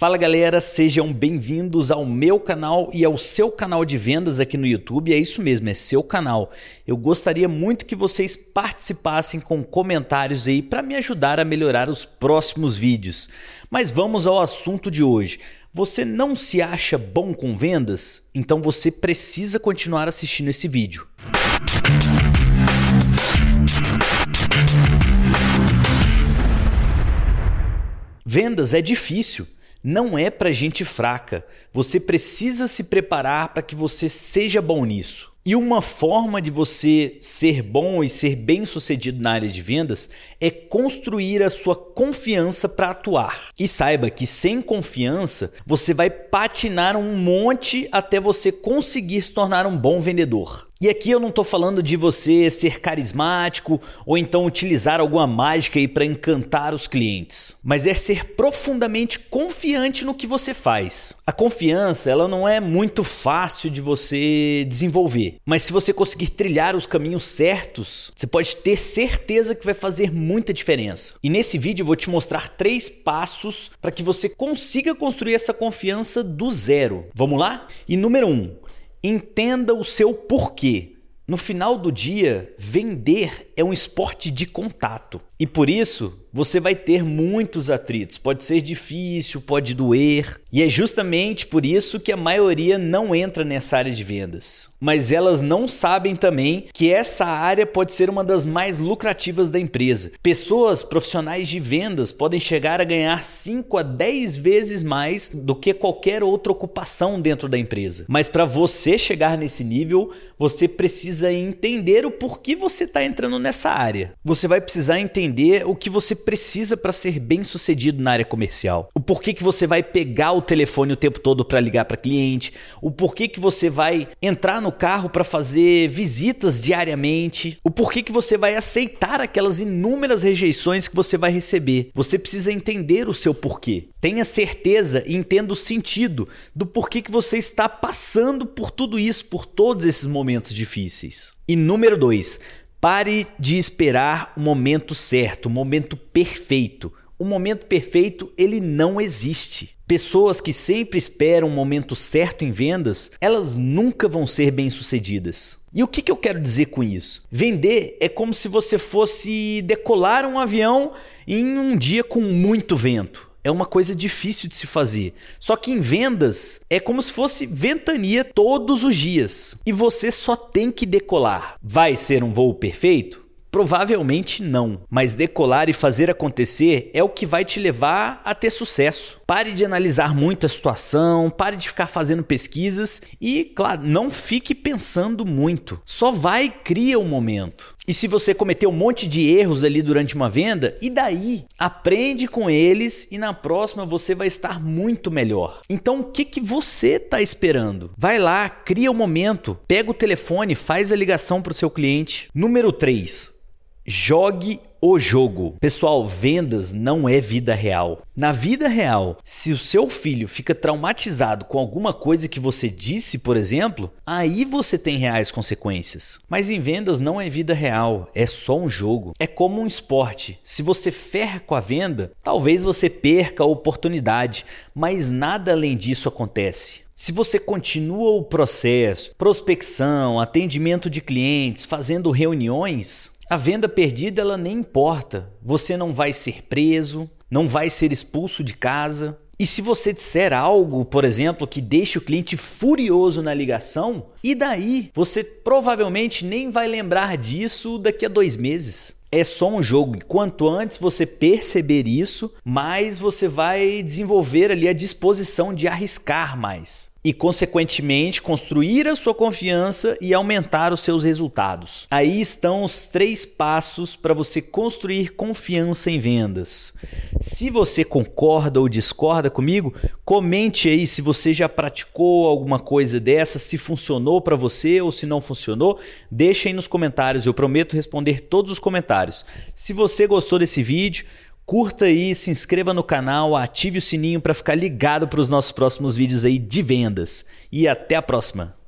Fala galera, sejam bem-vindos ao meu canal e ao seu canal de vendas aqui no YouTube. É isso mesmo, é seu canal. Eu gostaria muito que vocês participassem com comentários aí para me ajudar a melhorar os próximos vídeos. Mas vamos ao assunto de hoje. Você não se acha bom com vendas? Então você precisa continuar assistindo esse vídeo. Vendas é difícil não é para gente fraca. Você precisa se preparar para que você seja bom nisso. E uma forma de você ser bom e ser bem sucedido na área de vendas é construir a sua confiança para atuar. E saiba que sem confiança você vai patinar um monte até você conseguir se tornar um bom vendedor. E aqui eu não estou falando de você ser carismático ou então utilizar alguma mágica aí para encantar os clientes, mas é ser profundamente confiante no que você faz. A confiança ela não é muito fácil de você desenvolver, mas se você conseguir trilhar os caminhos certos, você pode ter certeza que vai fazer muita diferença. E nesse vídeo eu vou te mostrar três passos para que você consiga construir essa confiança do zero. Vamos lá? E número um, Entenda o seu porquê. No final do dia, vender é um esporte de contato. E por isso, você vai ter muitos atritos. Pode ser difícil, pode doer. E é justamente por isso que a maioria não entra nessa área de vendas. Mas elas não sabem também que essa área pode ser uma das mais lucrativas da empresa. Pessoas profissionais de vendas podem chegar a ganhar 5 a 10 vezes mais do que qualquer outra ocupação dentro da empresa. Mas para você chegar nesse nível, você precisa entender o porquê você está entrando nessa área. Você vai precisar entender o que você precisa para ser bem sucedido na área comercial. O porquê que você vai pegar o telefone o tempo todo para ligar para cliente, o porquê que você vai entrar no carro para fazer visitas diariamente, o porquê que você vai aceitar aquelas inúmeras rejeições que você vai receber. Você precisa entender o seu porquê. Tenha certeza e entenda o sentido do porquê que você está passando por tudo isso, por todos esses momentos difíceis. E número 2, Pare de esperar o momento certo, o momento perfeito. O momento perfeito, ele não existe. Pessoas que sempre esperam o momento certo em vendas, elas nunca vão ser bem-sucedidas. E o que, que eu quero dizer com isso? Vender é como se você fosse decolar um avião em um dia com muito vento é uma coisa difícil de se fazer. Só que em vendas é como se fosse ventania todos os dias e você só tem que decolar. Vai ser um voo perfeito? Provavelmente não, mas decolar e fazer acontecer é o que vai te levar a ter sucesso. Pare de analisar muito a situação, pare de ficar fazendo pesquisas e, claro, não fique pensando muito. Só vai e cria o um momento. E se você cometeu um monte de erros ali durante uma venda, e daí? Aprende com eles e na próxima você vai estar muito melhor. Então o que, que você está esperando? Vai lá, cria o um momento, pega o telefone, faz a ligação para o seu cliente. Número 3 Jogue o jogo. Pessoal, vendas não é vida real. Na vida real, se o seu filho fica traumatizado com alguma coisa que você disse, por exemplo, aí você tem reais consequências. Mas em vendas não é vida real, é só um jogo. É como um esporte. Se você ferra com a venda, talvez você perca a oportunidade, mas nada além disso acontece. Se você continua o processo, prospecção, atendimento de clientes, fazendo reuniões, a venda perdida ela nem importa. Você não vai ser preso, não vai ser expulso de casa. E se você disser algo, por exemplo, que deixe o cliente furioso na ligação, e daí? Você provavelmente nem vai lembrar disso daqui a dois meses. É só um jogo e quanto antes você perceber isso, mais você vai desenvolver ali a disposição de arriscar mais e, consequentemente, construir a sua confiança e aumentar os seus resultados. Aí estão os três passos para você construir confiança em vendas. Se você concorda ou discorda comigo, comente aí se você já praticou alguma coisa dessa, se funcionou para você ou se não funcionou. Deixa aí nos comentários, eu prometo responder todos os comentários. Se você gostou desse vídeo, Curta aí, se inscreva no canal, ative o sininho para ficar ligado para os nossos próximos vídeos aí de vendas. E até a próxima!